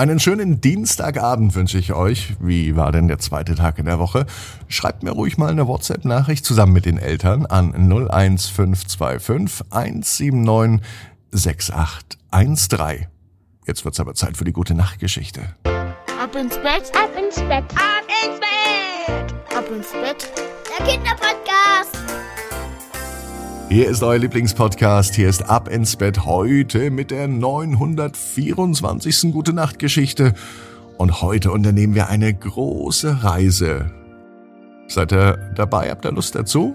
Einen schönen Dienstagabend wünsche ich euch. Wie war denn der zweite Tag in der Woche? Schreibt mir ruhig mal eine WhatsApp-Nachricht zusammen mit den Eltern an 01525 179 6813. Jetzt wird's aber Zeit für die gute Nachtgeschichte. Ab ins Bett, Ab ins Bett. Ab ins Bett. ab ins Bett. Der Kinderpodcast. Hier ist euer Lieblingspodcast. Hier ist Ab ins Bett heute mit der 924. Gute Nacht Geschichte. Und heute unternehmen wir eine große Reise. Seid ihr dabei? Habt ihr Lust dazu?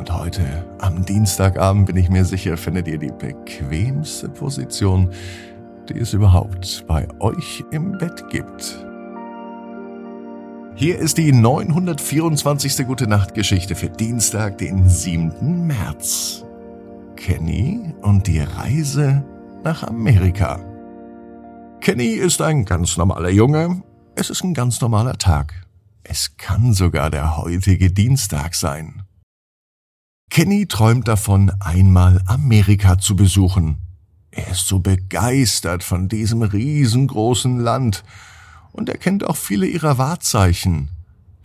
Und heute, am Dienstagabend, bin ich mir sicher, findet ihr die bequemste Position, die es überhaupt bei euch im Bett gibt. Hier ist die 924. Gute Nacht Geschichte für Dienstag, den 7. März. Kenny und die Reise nach Amerika. Kenny ist ein ganz normaler Junge. Es ist ein ganz normaler Tag. Es kann sogar der heutige Dienstag sein. Kenny träumt davon, einmal Amerika zu besuchen. Er ist so begeistert von diesem riesengroßen Land und er kennt auch viele ihrer Wahrzeichen.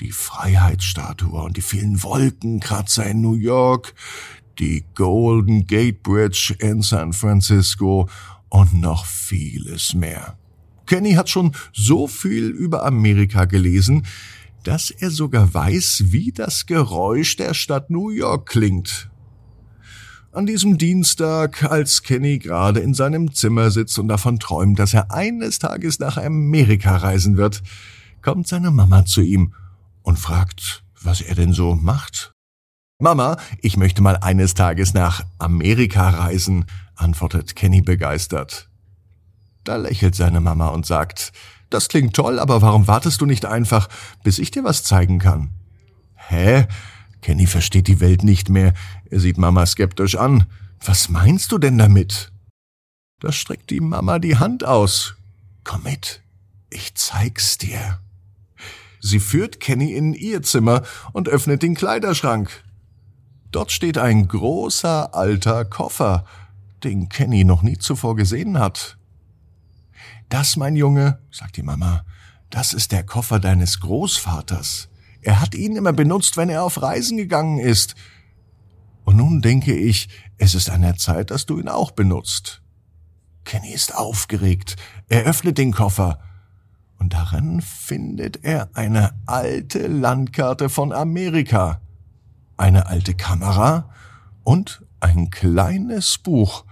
Die Freiheitsstatue und die vielen Wolkenkratzer in New York, die Golden Gate Bridge in San Francisco und noch vieles mehr. Kenny hat schon so viel über Amerika gelesen, dass er sogar weiß, wie das Geräusch der Stadt New York klingt. An diesem Dienstag, als Kenny gerade in seinem Zimmer sitzt und davon träumt, dass er eines Tages nach Amerika reisen wird, kommt seine Mama zu ihm und fragt, was er denn so macht. Mama, ich möchte mal eines Tages nach Amerika reisen, antwortet Kenny begeistert. Da lächelt seine Mama und sagt, das klingt toll, aber warum wartest du nicht einfach, bis ich dir was zeigen kann? Hä? Kenny versteht die Welt nicht mehr. Er sieht Mama skeptisch an. Was meinst du denn damit? Da streckt die Mama die Hand aus. Komm mit, ich zeig's dir. Sie führt Kenny in ihr Zimmer und öffnet den Kleiderschrank. Dort steht ein großer alter Koffer, den Kenny noch nie zuvor gesehen hat. Das, mein Junge, sagt die Mama, das ist der Koffer deines Großvaters. Er hat ihn immer benutzt, wenn er auf Reisen gegangen ist. Und nun denke ich, es ist an der Zeit, dass du ihn auch benutzt. Kenny ist aufgeregt. Er öffnet den Koffer. Und darin findet er eine alte Landkarte von Amerika, eine alte Kamera und ein kleines Buch.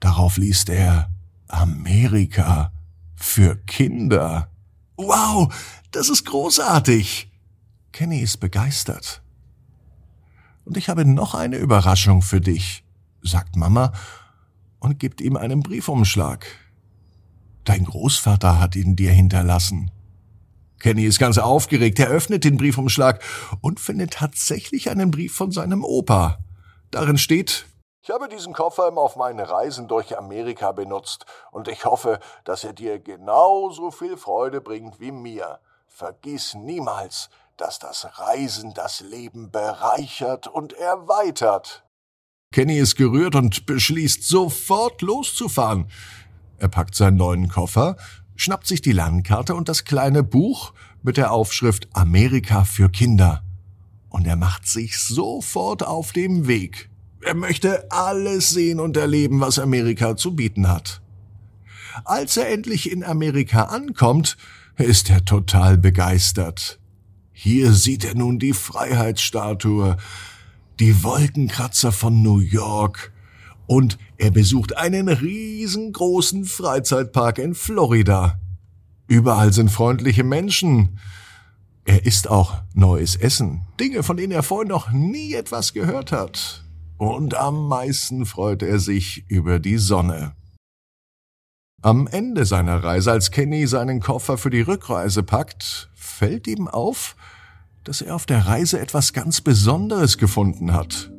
Darauf liest er Amerika für Kinder. Wow, das ist großartig. Kenny ist begeistert. Und ich habe noch eine Überraschung für dich, sagt Mama und gibt ihm einen Briefumschlag. Dein Großvater hat ihn dir hinterlassen. Kenny ist ganz aufgeregt. Er öffnet den Briefumschlag und findet tatsächlich einen Brief von seinem Opa. Darin steht, ich habe diesen Koffer auf meinen Reisen durch Amerika benutzt und ich hoffe, dass er dir genauso viel Freude bringt wie mir. Vergiss niemals, dass das Reisen das Leben bereichert und erweitert. Kenny ist gerührt und beschließt sofort loszufahren. Er packt seinen neuen Koffer, schnappt sich die Landkarte und das kleine Buch mit der Aufschrift Amerika für Kinder. Und er macht sich sofort auf dem Weg. Er möchte alles sehen und erleben, was Amerika zu bieten hat. Als er endlich in Amerika ankommt, ist er total begeistert. Hier sieht er nun die Freiheitsstatue, die Wolkenkratzer von New York und er besucht einen riesengroßen Freizeitpark in Florida. Überall sind freundliche Menschen. Er isst auch neues Essen, Dinge, von denen er vorher noch nie etwas gehört hat. Und am meisten freut er sich über die Sonne. Am Ende seiner Reise, als Kenny seinen Koffer für die Rückreise packt, fällt ihm auf, dass er auf der Reise etwas ganz Besonderes gefunden hat.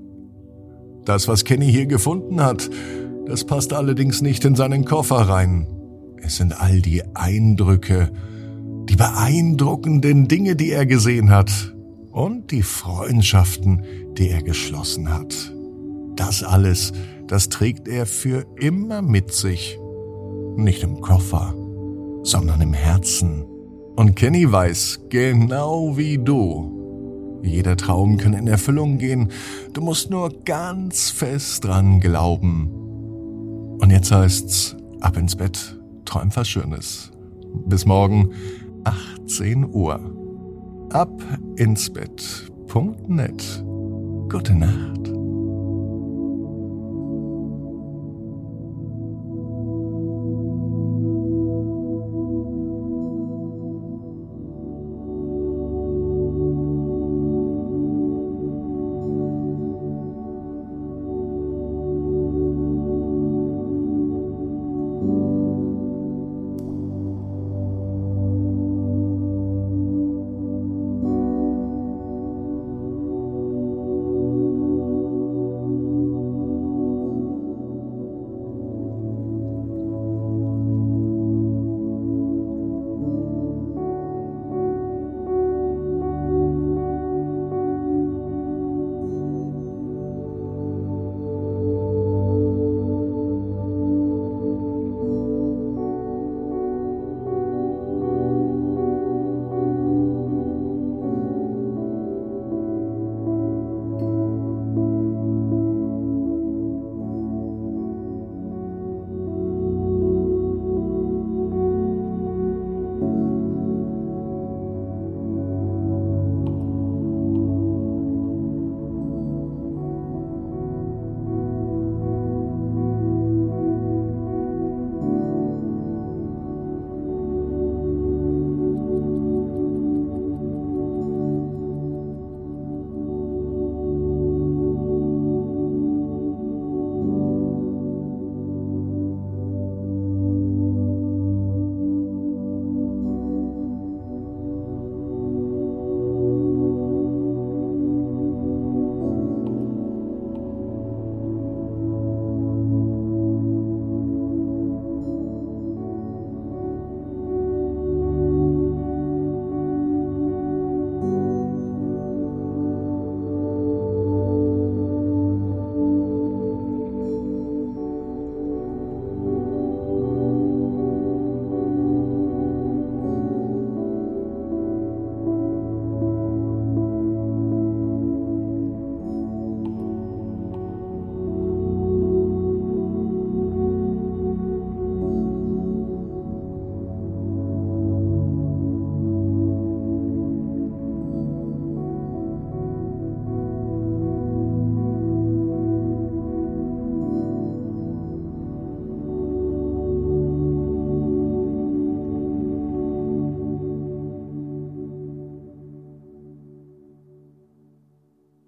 Das, was Kenny hier gefunden hat, das passt allerdings nicht in seinen Koffer rein. Es sind all die Eindrücke, die beeindruckenden Dinge, die er gesehen hat und die Freundschaften, die er geschlossen hat. Das alles, das trägt er für immer mit sich. Nicht im Koffer, sondern im Herzen. Und Kenny weiß, genau wie du, jeder Traum kann in Erfüllung gehen. Du musst nur ganz fest dran glauben. Und jetzt heißt's, ab ins Bett, träum was Schönes. Bis morgen, 18 Uhr. Ab ins Bett.net. Gute Nacht.